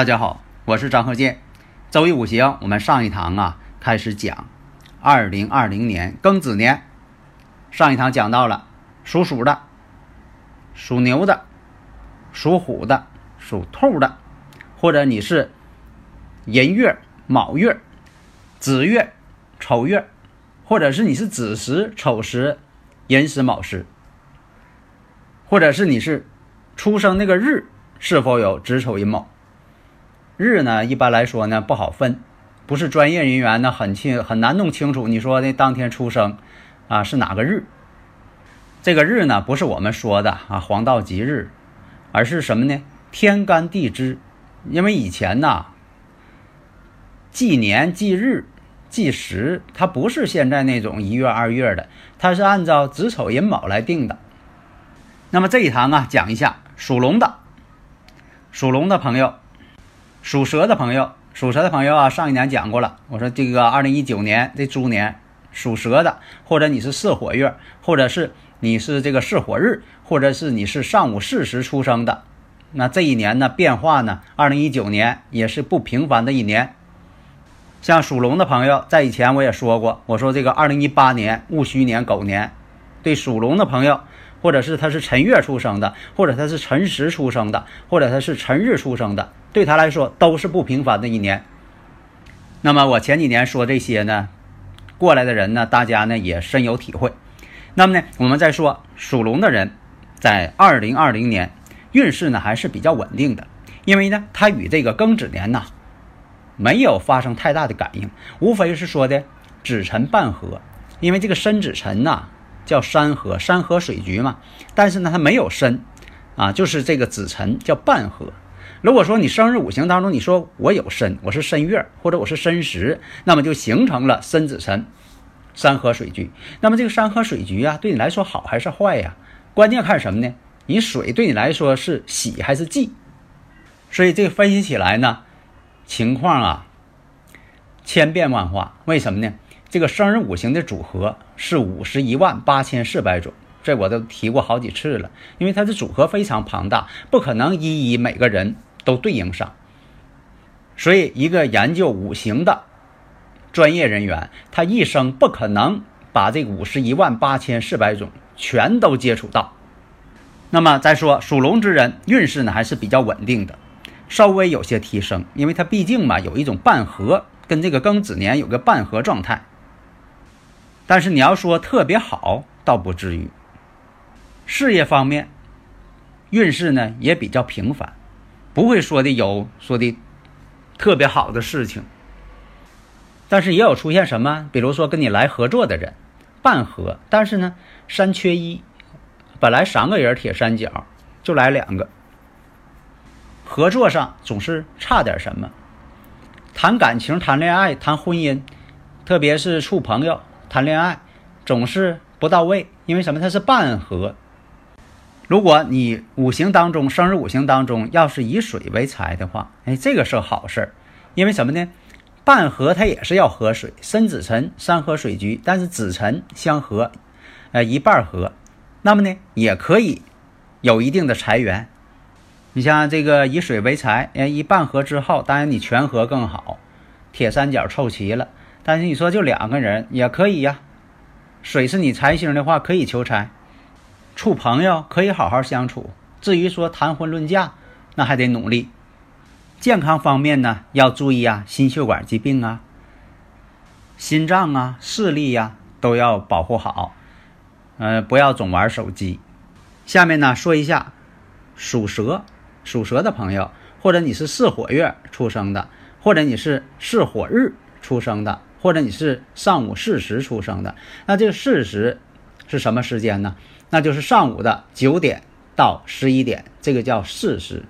大家好，我是张鹤剑。周易五行，我们上一堂啊开始讲，二零二零年庚子年。上一堂讲到了属鼠的、属牛的、属虎的、属兔的，或者你是寅月、卯月、子月、丑月，或者是你是子时、丑时、寅时、卯时，或者是你是出生那个日是否有子丑寅卯。日呢，一般来说呢不好分，不是专业人员呢很清很难弄清楚。你说那当天出生，啊是哪个日？这个日呢不是我们说的啊黄道吉日，而是什么呢？天干地支。因为以前呐，纪年、纪日、纪时，它不是现在那种一月、二月的，它是按照子丑寅卯来定的。那么这一堂啊，讲一下属龙的，属龙的朋友。属蛇的朋友，属蛇的朋友啊，上一年讲过了。我说这个二零一九年这猪年属蛇的，或者你是巳火月，或者是你是这个巳火日，或者是你是上午巳时出生的，那这一年呢变化呢，二零一九年也是不平凡的一年。像属龙的朋友，在以前我也说过，我说这个二零一八年戊戌年狗年，对属龙的朋友，或者是他是辰月出生的，或者他是辰时出生的，或者他是辰日出生的。对他来说都是不平凡的一年。那么我前几年说这些呢，过来的人呢，大家呢也深有体会。那么呢，我们再说属龙的人，在二零二零年运势呢还是比较稳定的，因为呢，他与这个庚子年呐没有发生太大的感应，无非是说的子辰半合，因为这个申子辰呐叫山河，山河水局嘛，但是呢它没有申啊，就是这个子辰叫半合。如果说你生日五行当中，你说我有申，我是申月，或者我是申时，那么就形成了申子辰，山河水局。那么这个山河水局啊，对你来说好还是坏呀？关键看什么呢？你水对你来说是喜还是忌？所以这分析起来呢，情况啊千变万化。为什么呢？这个生日五行的组合是五十一万八千四百种。这我都提过好几次了，因为它的组合非常庞大，不可能一一每个人。都对应上，所以一个研究五行的专业人员，他一生不可能把这五十一万八千四百种全都接触到。那么再说属龙之人运势呢还是比较稳定的，稍微有些提升，因为他毕竟嘛有一种半合，跟这个庚子年有个半合状态。但是你要说特别好，倒不至于。事业方面运势呢也比较平凡。不会说的有说的特别好的事情，但是也有出现什么，比如说跟你来合作的人，半合，但是呢三缺一，本来三个人铁三角就来两个，合作上总是差点什么，谈感情、谈恋爱、谈婚姻，特别是处朋友、谈恋爱，总是不到位，因为什么？它是半合。如果你五行当中生日五行当中要是以水为财的话，哎，这个是好事儿，因为什么呢？半合它也是要合水，申子辰山河水局，但是子辰相合，呃一半合，那么呢也可以有一定的财源。你像这个以水为财，哎一半合之后，当然你全合更好，铁三角凑齐了。但是你说就两个人也可以呀，水是你财星的话，可以求财。处朋友可以好好相处，至于说谈婚论嫁，那还得努力。健康方面呢，要注意啊，心血管疾病啊、心脏啊、视力呀，都要保护好。呃，不要总玩手机。下面呢，说一下属蛇、属蛇的朋友，或者你是巳火月出生的，或者你是巳火日出生的，或者你是上午巳时出生的，那这个巳时是什么时间呢？那就是上午的九点到十一点，这个叫巳时。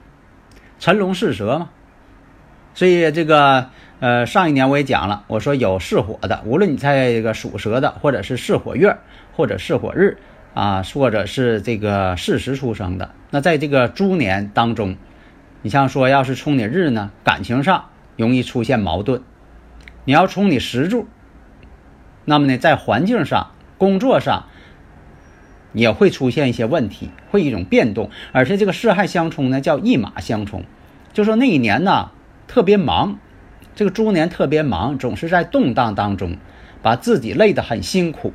辰龙巳蛇嘛，所以这个呃，上一年我也讲了，我说有巳火的，无论你在这个属蛇的，或者是巳火月，或者巳火日啊，或者是这个巳时出生的，那在这个猪年当中，你像说要是冲你日呢，感情上容易出现矛盾；你要冲你石柱，那么呢，在环境上、工作上也会出现一些问题，会一种变动，而且这个四害相冲呢，叫一马相冲。就说那一年呢特别忙，这个猪年特别忙，总是在动荡当中，把自己累得很辛苦。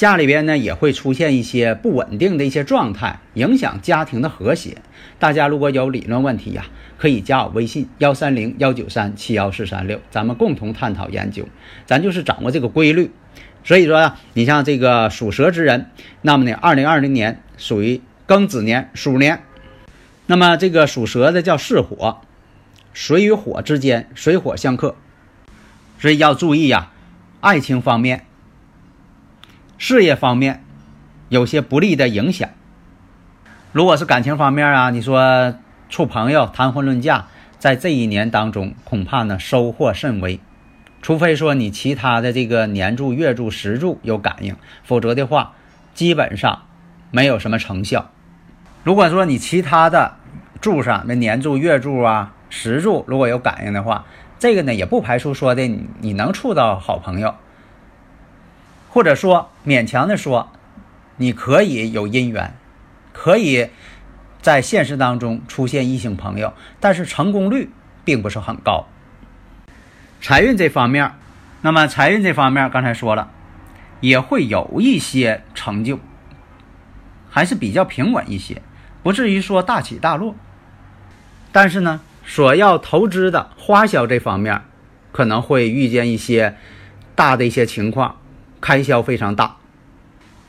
家里边呢也会出现一些不稳定的一些状态，影响家庭的和谐。大家如果有理论问题呀，可以加我微信幺三零幺九三七幺四三六，咱们共同探讨研究。咱就是掌握这个规律。所以说呀，你像这个属蛇之人，那么呢，二零二零年属于庚子年，鼠年。那么这个属蛇的叫巳火，水与火之间，水火相克，所以要注意呀，爱情方面、事业方面有些不利的影响。如果是感情方面啊，你说处朋友、谈婚论嫁，在这一年当中恐怕呢收获甚微，除非说你其他的这个年柱、月柱、时柱有感应，否则的话，基本上没有什么成效。如果说你其他的，柱上那年柱、月柱啊、时柱，如果有感应的话，这个呢也不排除说的你你能处到好朋友，或者说勉强的说，你可以有姻缘，可以在现实当中出现异性朋友，但是成功率并不是很高。财运这方面，那么财运这方面刚才说了，也会有一些成就，还是比较平稳一些，不至于说大起大落。但是呢，所要投资的花销这方面，可能会遇见一些大的一些情况，开销非常大。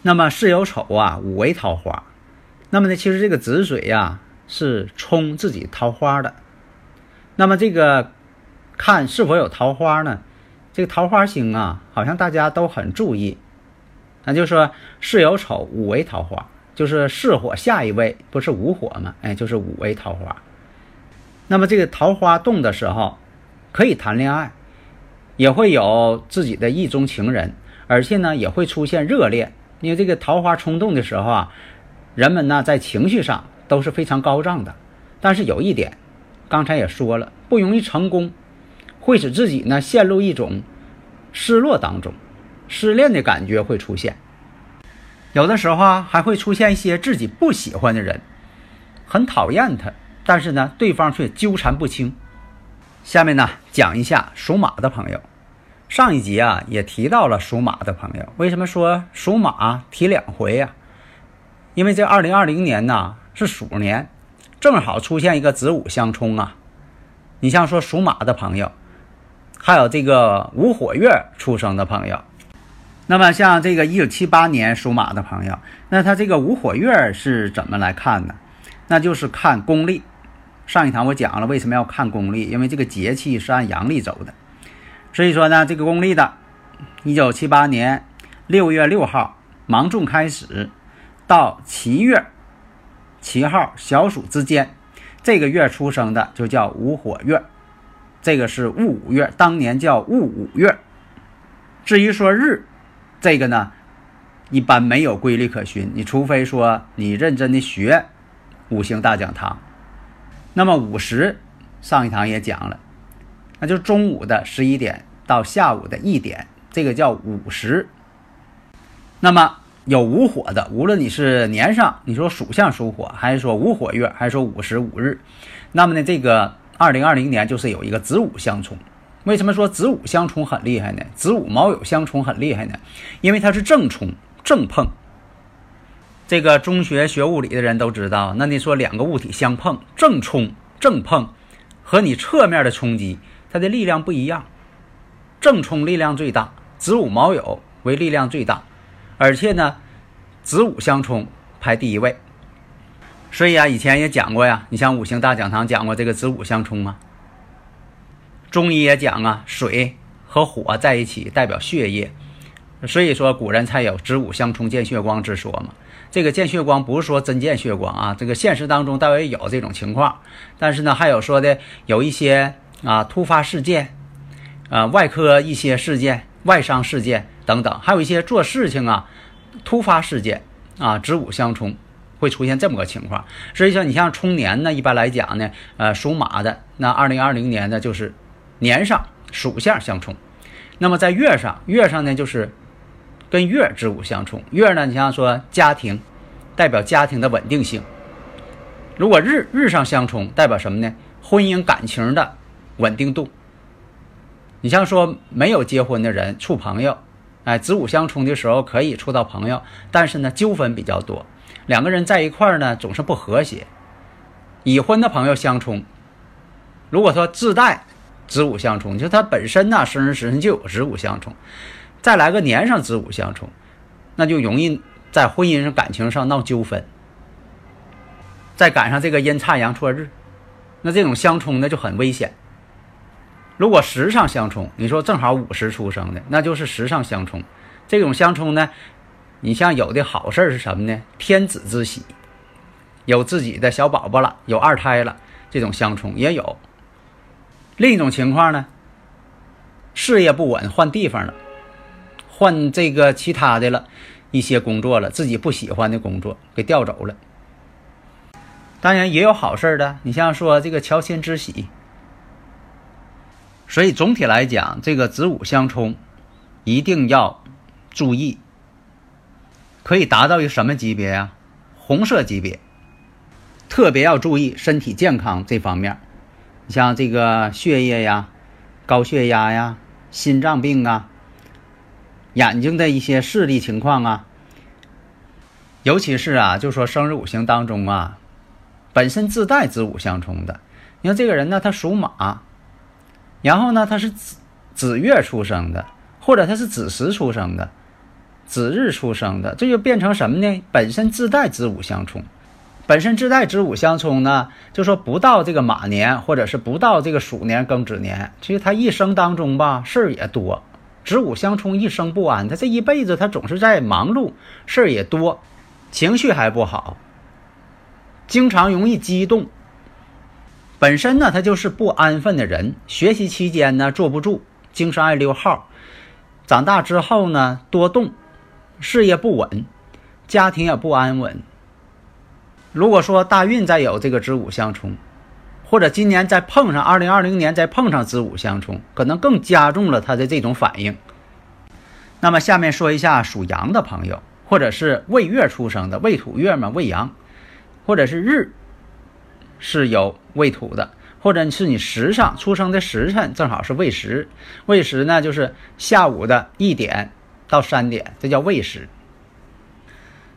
那么巳酉丑啊，五为桃花。那么呢，其实这个子水呀是冲自己桃花的。那么这个看是否有桃花呢？这个桃花星啊，好像大家都很注意。那就说巳酉丑五为桃花，就是巳火下一位不是午火吗？哎，就是五为桃花。那么这个桃花动的时候，可以谈恋爱，也会有自己的意中情人，而且呢也会出现热恋。因为这个桃花冲动的时候啊，人们呢在情绪上都是非常高涨的。但是有一点，刚才也说了，不容易成功，会使自己呢陷入一种失落当中，失恋的感觉会出现。有的时候啊还会出现一些自己不喜欢的人，很讨厌他。但是呢，对方却纠缠不清。下面呢，讲一下属马的朋友。上一集啊，也提到了属马的朋友。为什么说属马提两回呀？因为这二零二零年呢是鼠年，正好出现一个子午相冲啊。你像说属马的朋友，还有这个午火月出生的朋友。那么像这个一九七八年属马的朋友，那他这个午火月是怎么来看呢？那就是看公历。上一堂我讲了为什么要看公历，因为这个节气是按阳历走的，所以说呢，这个公历的，一九七八年六月六号芒种开始，到七月七号小暑之间，这个月出生的就叫午火月，这个是戊午月，当年叫戊午月。至于说日，这个呢，一般没有规律可循，你除非说你认真的学五行大讲堂。那么午时，上一堂也讲了，那就是中午的十一点到下午的一点，这个叫午时。那么有午火的，无论你是年上，你说属相属火，还是说午火月，还是说午时午日，那么呢，这个二零二零年就是有一个子午相冲。为什么说子午相冲很厉害呢？子午卯酉相冲很厉害呢？因为它是正冲正碰。这个中学学物理的人都知道，那你说两个物体相碰，正冲正碰，和你侧面的冲击，它的力量不一样。正冲力量最大，子午卯酉为力量最大，而且呢，子午相冲排第一位。所以啊，以前也讲过呀，你像五行大讲堂讲过这个子午相冲啊。中医也讲啊，水和火在一起，代表血液。所以说，古人才有子午相冲见血光之说嘛。这个见血光不是说真见血光啊，这个现实当中倒也有这种情况。但是呢，还有说的有一些啊突发事件，啊外科一些事件、外伤事件等等，还有一些做事情啊突发事件啊子午相冲会出现这么个情况。实际上，你像冲年呢，一般来讲呢，呃属马的那二零二零年呢就是年上属相相冲。那么在月上，月上呢就是。跟月之午相冲，月呢，你像说家庭，代表家庭的稳定性。如果日日上相冲，代表什么呢？婚姻感情的稳定度。你像说没有结婚的人处朋友，哎，子午相冲的时候可以处到朋友，但是呢纠纷比较多，两个人在一块儿呢总是不和谐。已婚的朋友相冲，如果说自带子午相冲，就他本身呢生日时辰就有子午相冲。再来个年上子午相冲，那就容易在婚姻上、感情上闹纠纷。再赶上这个阴差阳错日，那这种相冲呢就很危险。如果时上相冲，你说正好午时出生的，那就是时上相冲。这种相冲呢，你像有的好事是什么呢？天子之喜，有自己的小宝宝了，有二胎了，这种相冲也有。另一种情况呢，事业不稳，换地方了。换这个其他的了，一些工作了，自己不喜欢的工作给调走了。当然也有好事的，你像说这个乔迁之喜。所以总体来讲，这个子午相冲，一定要注意，可以达到一个什么级别呀？红色级别，特别要注意身体健康这方面。你像这个血液呀、高血压呀、心脏病啊。眼睛的一些视力情况啊，尤其是啊，就说生日五行当中啊，本身自带子午相冲的。你看这个人呢，他属马，然后呢，他是子子月出生的，或者他是子时出生的，子日出生的，这就变成什么呢？本身自带子午相冲，本身自带子午相冲呢，就说不到这个马年，或者是不到这个鼠年庚子年，其实他一生当中吧，事儿也多。子午相冲，一生不安。他这一辈子，他总是在忙碌，事儿也多，情绪还不好，经常容易激动。本身呢，他就是不安分的人。学习期间呢，坐不住，经常爱溜号。长大之后呢，多动，事业不稳，家庭也不安稳。如果说大运再有这个子午相冲。或者今年再碰上二零二零年再碰上子午相冲，可能更加重了他的这种反应。那么下面说一下属羊的朋友，或者是未月出生的未土月嘛，未羊，或者是日是有未土的，或者是你时上出生的时辰正好是未时，未时呢就是下午的一点到三点，这叫未时。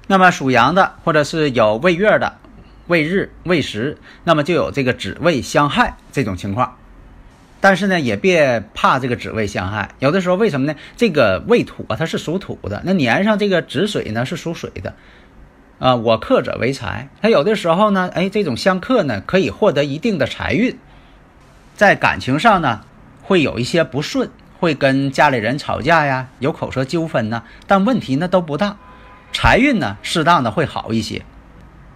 那么属羊的，或者是有未月的。未日未时，那么就有这个子未相害这种情况。但是呢，也别怕这个子未相害。有的时候为什么呢？这个未土啊，它是属土的，那年上这个子水呢是属水的。啊，我克者为财。它有的时候呢，哎，这种相克呢，可以获得一定的财运。在感情上呢，会有一些不顺，会跟家里人吵架呀，有口舌纠纷呢。但问题呢都不大，财运呢适当的会好一些。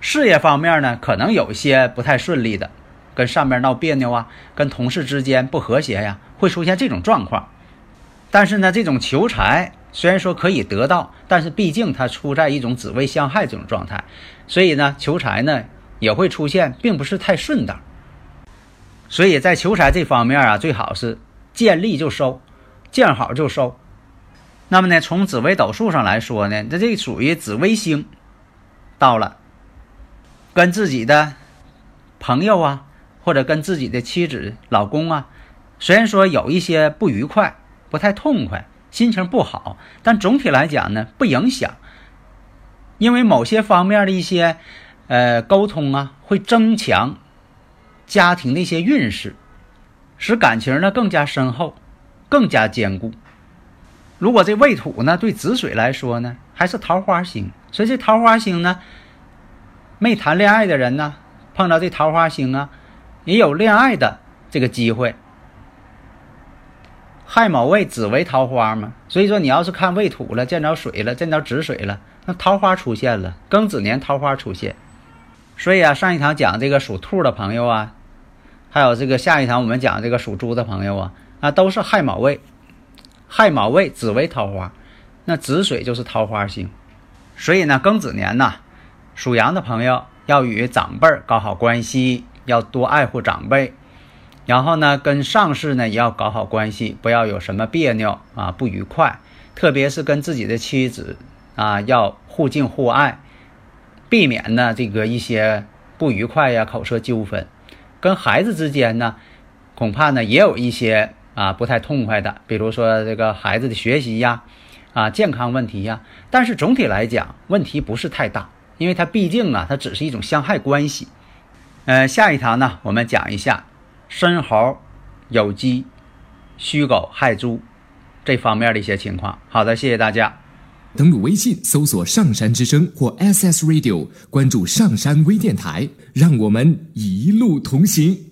事业方面呢，可能有一些不太顺利的，跟上面闹别扭啊，跟同事之间不和谐呀，会出现这种状况。但是呢，这种求财虽然说可以得到，但是毕竟它处在一种子未相害这种状态，所以呢，求财呢也会出现并不是太顺当。所以在求财这方面啊，最好是见利就收，见好就收。那么呢，从紫微斗数上来说呢，这这属于紫微星到了。跟自己的朋友啊，或者跟自己的妻子、老公啊，虽然说有一些不愉快、不太痛快、心情不好，但总体来讲呢，不影响。因为某些方面的一些呃沟通啊，会增强家庭的一些运势，使感情呢更加深厚、更加坚固。如果这未土呢，对子水来说呢，还是桃花星，所以这桃花星呢。没谈恋爱的人呢，碰到这桃花星啊，也有恋爱的这个机会。亥卯未子为桃花嘛，所以说你要是看未土了，见着水了，见着子水了，那桃花出现了，庚子年桃花出现。所以啊，上一堂讲这个属兔的朋友啊，还有这个下一堂我们讲这个属猪的朋友啊，啊都是亥卯未，亥卯未子为桃花，那子水就是桃花星。所以呢，庚子年呐，属羊的朋友要与长辈搞好关系，要多爱护长辈。然后呢，跟上司呢也要搞好关系，不要有什么别扭啊、不愉快，特别是跟自己的妻子啊，要互敬互爱，避免呢这个一些不愉快呀、口舌纠纷。跟孩子之间呢，恐怕呢也有一些啊不太痛快的，比如说这个孩子的学习呀、啊健康问题呀。但是总体来讲，问题不是太大，因为它毕竟啊，它只是一种相害关系。呃，下一堂呢，我们讲一下。生蚝、有机、虚狗害猪这方面的一些情况。好的，谢谢大家。登录微信搜索“上山之声”或 SS Radio，关注上山微电台，让我们一路同行。